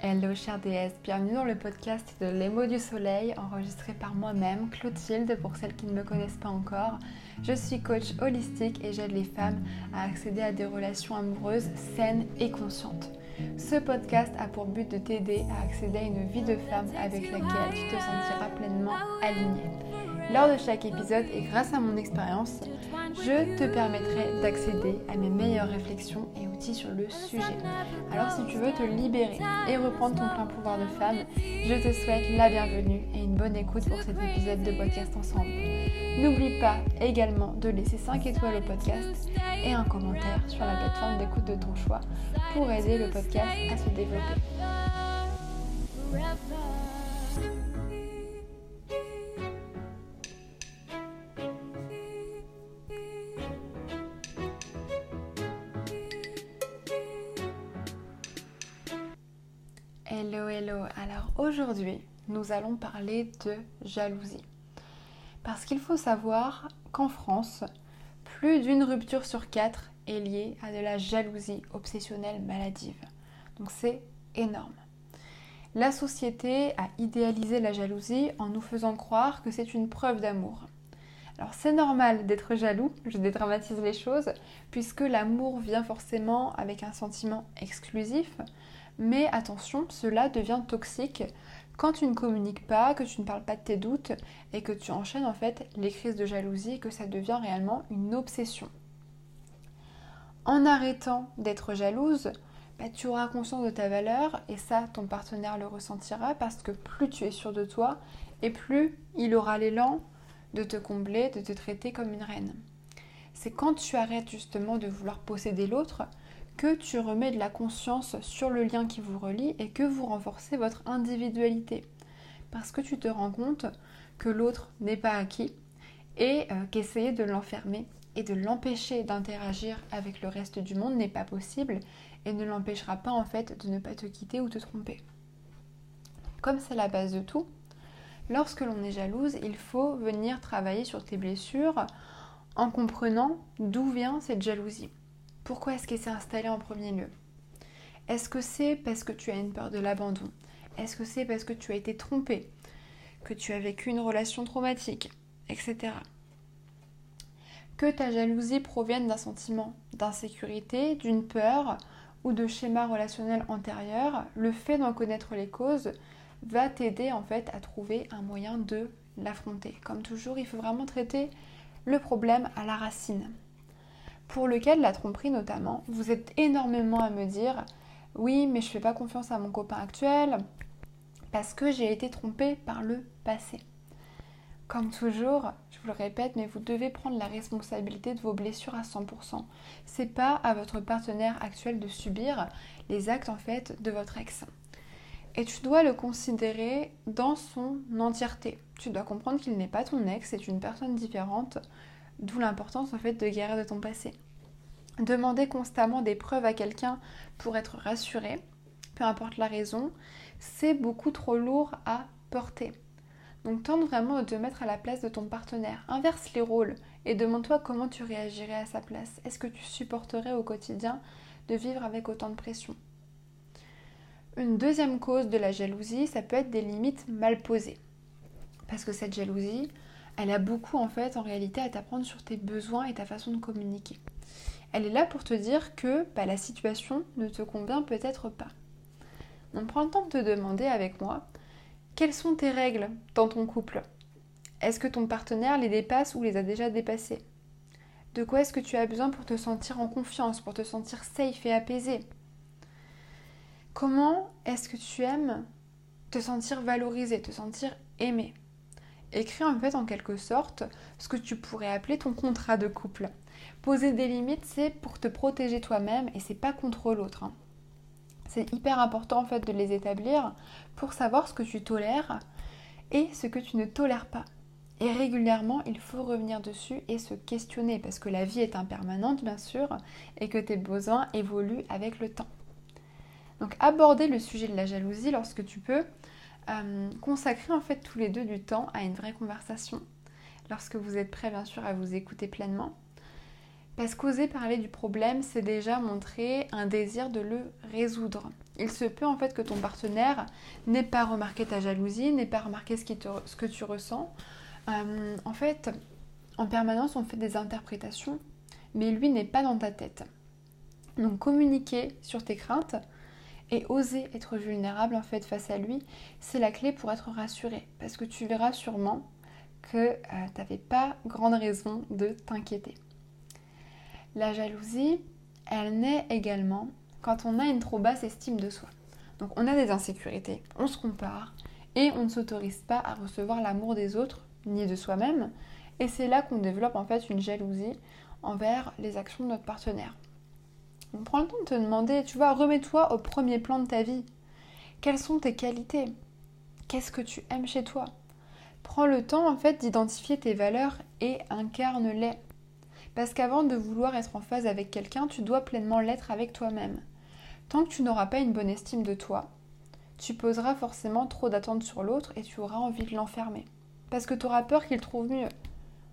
Hello chère déesse, bienvenue dans le podcast de Les mots du soleil enregistré par moi-même, Clotilde, pour celles qui ne me connaissent pas encore. Je suis coach holistique et j'aide les femmes à accéder à des relations amoureuses saines et conscientes. Ce podcast a pour but de t'aider à accéder à une vie de femme avec laquelle tu te sentiras pleinement alignée. Lors de chaque épisode et grâce à mon expérience, je te permettrai d'accéder à mes meilleures réflexions et outils sur le sujet. Alors si tu veux te libérer et reprendre ton plein pouvoir de femme, je te souhaite la bienvenue et une bonne écoute pour cet épisode de podcast ensemble. N'oublie pas également de laisser 5 étoiles au podcast et un commentaire sur la plateforme d'écoute de ton choix pour aider le podcast à se développer. Alors aujourd'hui, nous allons parler de jalousie. Parce qu'il faut savoir qu'en France, plus d'une rupture sur quatre est liée à de la jalousie obsessionnelle maladive. Donc c'est énorme. La société a idéalisé la jalousie en nous faisant croire que c'est une preuve d'amour. Alors c'est normal d'être jaloux, je dédramatise les choses, puisque l'amour vient forcément avec un sentiment exclusif, mais attention, cela devient toxique quand tu ne communiques pas, que tu ne parles pas de tes doutes et que tu enchaînes en fait les crises de jalousie et que ça devient réellement une obsession. En arrêtant d'être jalouse, bah, tu auras conscience de ta valeur et ça, ton partenaire le ressentira parce que plus tu es sûr de toi et plus il aura l'élan de te combler, de te traiter comme une reine. C'est quand tu arrêtes justement de vouloir posséder l'autre que tu remets de la conscience sur le lien qui vous relie et que vous renforcez votre individualité. Parce que tu te rends compte que l'autre n'est pas acquis et euh, qu'essayer de l'enfermer et de l'empêcher d'interagir avec le reste du monde n'est pas possible et ne l'empêchera pas en fait de ne pas te quitter ou te tromper. Comme c'est la base de tout, lorsque l'on est jalouse, il faut venir travailler sur tes blessures en comprenant d'où vient cette jalousie. Pourquoi est-ce qu'elle s'est installée en premier lieu? Est-ce que c'est parce que tu as une peur de l'abandon? Est-ce que c'est parce que tu as été trompé? Que tu as vécu une relation traumatique? Etc. Que ta jalousie provienne d'un sentiment d'insécurité, d'une peur ou de schéma relationnel antérieur, le fait d'en connaître les causes va t'aider en fait à trouver un moyen de l'affronter. Comme toujours, il faut vraiment traiter le problème à la racine pour lequel la tromperie notamment, vous êtes énormément à me dire oui, mais je fais pas confiance à mon copain actuel parce que j'ai été trompée par le passé. Comme toujours, je vous le répète, mais vous devez prendre la responsabilité de vos blessures à 100%. C'est pas à votre partenaire actuel de subir les actes en fait de votre ex. Et tu dois le considérer dans son entièreté. Tu dois comprendre qu'il n'est pas ton ex, c'est une personne différente D'où l'importance en fait de guérir de ton passé. Demander constamment des preuves à quelqu'un pour être rassuré, peu importe la raison, c'est beaucoup trop lourd à porter. Donc tente vraiment de te mettre à la place de ton partenaire. Inverse les rôles et demande-toi comment tu réagirais à sa place. Est-ce que tu supporterais au quotidien de vivre avec autant de pression? Une deuxième cause de la jalousie, ça peut être des limites mal posées. Parce que cette jalousie, elle a beaucoup en fait en réalité à t'apprendre sur tes besoins et ta façon de communiquer. Elle est là pour te dire que bah, la situation ne te convient peut-être pas. Donc prends le temps de te demander avec moi quelles sont tes règles dans ton couple? Est-ce que ton partenaire les dépasse ou les a déjà dépassées? De quoi est-ce que tu as besoin pour te sentir en confiance, pour te sentir safe et apaisé? Comment est-ce que tu aimes te sentir valorisé, te sentir aimé? Écris en fait en quelque sorte ce que tu pourrais appeler ton contrat de couple. Poser des limites, c'est pour te protéger toi-même et c'est pas contre l'autre. Hein. C'est hyper important en fait de les établir pour savoir ce que tu tolères et ce que tu ne tolères pas. Et régulièrement, il faut revenir dessus et se questionner parce que la vie est impermanente bien sûr et que tes besoins évoluent avec le temps. Donc aborder le sujet de la jalousie lorsque tu peux euh, consacrer en fait tous les deux du temps à une vraie conversation, lorsque vous êtes prêt bien sûr à vous écouter pleinement. Parce qu'oser parler du problème, c'est déjà montrer un désir de le résoudre. Il se peut en fait que ton partenaire n'ait pas remarqué ta jalousie, n'ait pas remarqué ce, que tu ressens. Euh, en fait, en permanence, on fait des interprétations, mais lui n'est pas dans ta tête. Donc communiquer sur tes craintes et oser être vulnérable en fait face à lui, c'est la clé pour être rassuré. Parce que tu verras sûrement que euh, tu n'avais pas grande raison de t'inquiéter. La jalousie, elle naît également quand on a une trop basse estime de soi. Donc on a des insécurités, on se compare et on ne s'autorise pas à recevoir l'amour des autres ni de soi-même. Et c'est là qu'on développe en fait une jalousie envers les actions de notre partenaire. On prend le temps de te demander, tu vois, remets-toi au premier plan de ta vie. Quelles sont tes qualités? Qu'est-ce que tu aimes chez toi? Prends le temps en fait d'identifier tes valeurs et incarne-les. Parce qu'avant de vouloir être en phase avec quelqu'un, tu dois pleinement l'être avec toi-même. Tant que tu n'auras pas une bonne estime de toi, tu poseras forcément trop d'attentes sur l'autre et tu auras envie de l'enfermer. Parce que tu auras peur qu'il trouve mieux.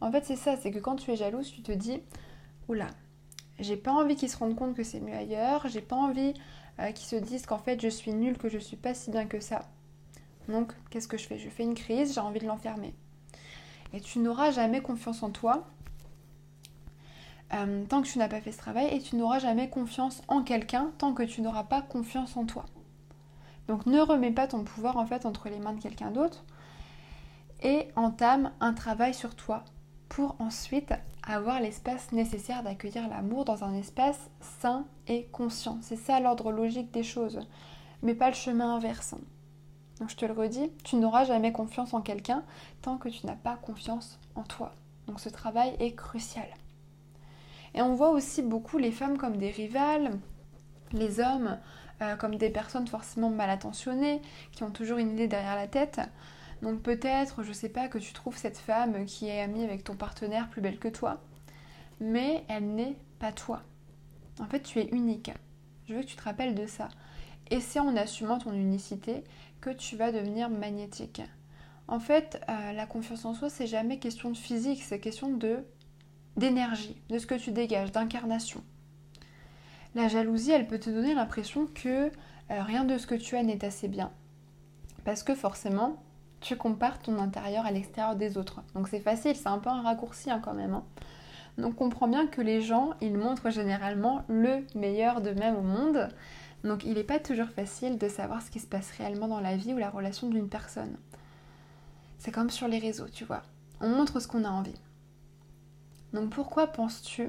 En fait, c'est ça, c'est que quand tu es jalouse, tu te dis Oula, j'ai pas envie qu'il se rende compte que c'est mieux ailleurs, j'ai pas envie euh, qu'il se dise qu'en fait je suis nulle, que je suis pas si bien que ça. Donc, qu'est-ce que je fais? Je fais une crise, j'ai envie de l'enfermer. Et tu n'auras jamais confiance en toi euh, tant que tu n'as pas fait ce travail et tu n'auras jamais confiance en quelqu'un tant que tu n'auras pas confiance en toi. Donc ne remets pas ton pouvoir en fait entre les mains de quelqu'un d'autre et entame un travail sur toi pour ensuite avoir l'espace nécessaire d'accueillir l'amour dans un espace sain et conscient. C'est ça l'ordre logique des choses, mais pas le chemin inverse. Donc je te le redis, tu n'auras jamais confiance en quelqu'un tant que tu n'as pas confiance en toi. Donc ce travail est crucial. Et on voit aussi beaucoup les femmes comme des rivales, les hommes euh, comme des personnes forcément mal attentionnées, qui ont toujours une idée derrière la tête. Donc peut-être, je sais pas, que tu trouves cette femme qui est amie avec ton partenaire plus belle que toi, mais elle n'est pas toi. En fait, tu es unique. Je veux que tu te rappelles de ça. Et c'est en assumant ton unicité que tu vas devenir magnétique. En fait, euh, la confiance en soi, c'est jamais question de physique, c'est question de d'énergie, de ce que tu dégages, d'incarnation. La jalousie, elle peut te donner l'impression que euh, rien de ce que tu as n'est assez bien. Parce que forcément, tu compares ton intérieur à l'extérieur des autres. Donc c'est facile, c'est un peu un raccourci hein, quand même. Hein. Donc comprends bien que les gens, ils montrent généralement le meilleur d'eux-mêmes au monde. Donc il n'est pas toujours facile de savoir ce qui se passe réellement dans la vie ou la relation d'une personne. C'est comme sur les réseaux, tu vois. On montre ce qu'on a envie. Donc pourquoi penses-tu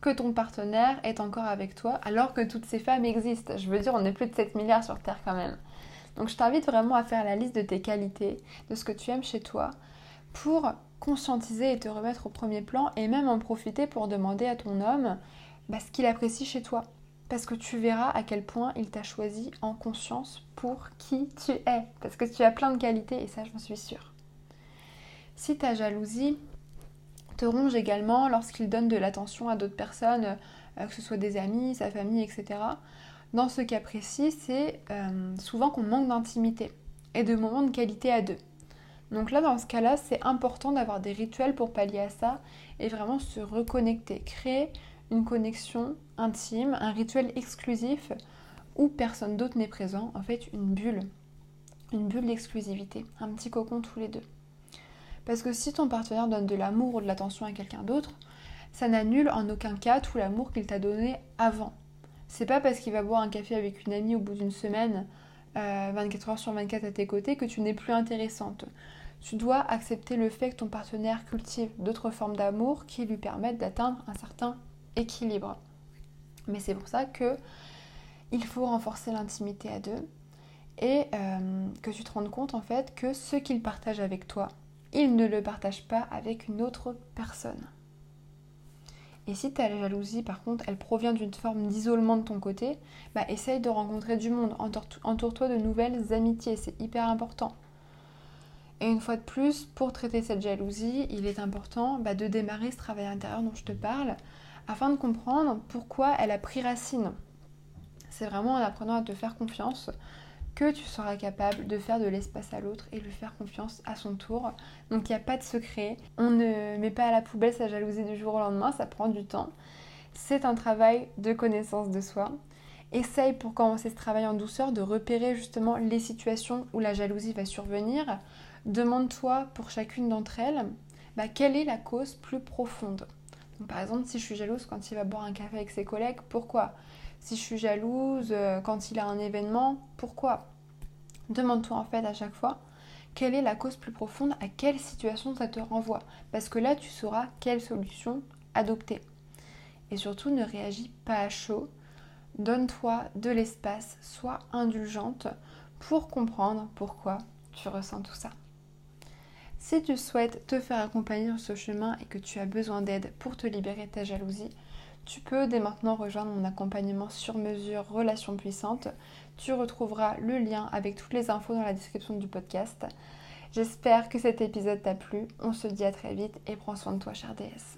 que ton partenaire est encore avec toi alors que toutes ces femmes existent? Je veux dire, on est plus de 7 milliards sur Terre quand même. Donc je t'invite vraiment à faire la liste de tes qualités, de ce que tu aimes chez toi, pour conscientiser et te remettre au premier plan et même en profiter pour demander à ton homme bah, ce qu'il apprécie chez toi. Parce que tu verras à quel point il t'a choisi en conscience pour qui tu es. Parce que tu as plein de qualités et ça, j'en suis sûre. Si ta jalousie te ronge également lorsqu'il donne de l'attention à d'autres personnes, euh, que ce soit des amis, sa famille, etc. Dans ce cas précis, c'est euh, souvent qu'on manque d'intimité et de moments de qualité à deux. Donc là, dans ce cas-là, c'est important d'avoir des rituels pour pallier à ça et vraiment se reconnecter, créer une connexion intime, un rituel exclusif où personne d'autre n'est présent, en fait une bulle, une bulle d'exclusivité, un petit cocon tous les deux. Parce que si ton partenaire donne de l'amour ou de l'attention à quelqu'un d'autre, ça n'annule en aucun cas tout l'amour qu'il t'a donné avant. C'est pas parce qu'il va boire un café avec une amie au bout d'une semaine, 24 euh, heures sur 24 à tes côtés, que tu n'es plus intéressante. Tu dois accepter le fait que ton partenaire cultive d'autres formes d'amour qui lui permettent d'atteindre un certain équilibre. Mais c'est pour ça que il faut renforcer l'intimité à deux et euh, que tu te rendes compte en fait que ce qu'il partage avec toi, il ne le partage pas avec une autre personne. Et si ta jalousie, par contre, elle provient d'une forme d'isolement de ton côté, bah essaye de rencontrer du monde, entoure-toi de nouvelles amitiés, c'est hyper important. Et une fois de plus, pour traiter cette jalousie, il est important bah, de démarrer ce travail intérieur dont je te parle, afin de comprendre pourquoi elle a pris racine. C'est vraiment en apprenant à te faire confiance que tu seras capable de faire de l'espace à l'autre et lui faire confiance à son tour. Donc il n'y a pas de secret. On ne met pas à la poubelle sa jalousie du jour au lendemain, ça prend du temps. C'est un travail de connaissance de soi. Essaye pour commencer ce travail en douceur de repérer justement les situations où la jalousie va survenir. Demande-toi pour chacune d'entre elles bah, quelle est la cause plus profonde. par exemple, si je suis jalouse quand il va boire un café avec ses collègues, pourquoi? Si je suis jalouse euh, quand il a un événement, pourquoi? Demande-toi en fait à chaque fois quelle est la cause plus profonde, à quelle situation ça te renvoie? Parce que là, tu sauras quelle solution adopter. Et surtout, ne réagis pas à chaud. Donne-toi de l'espace, sois indulgente pour comprendre pourquoi tu ressens tout ça. Si tu souhaites te faire accompagner sur ce chemin et que tu as besoin d'aide pour te libérer de ta jalousie, tu peux dès maintenant rejoindre mon accompagnement sur mesure Relations puissantes. Tu retrouveras le lien avec toutes les infos dans la description du podcast. J'espère que cet épisode t'a plu. On se dit à très vite et prends soin de toi, chère déesse.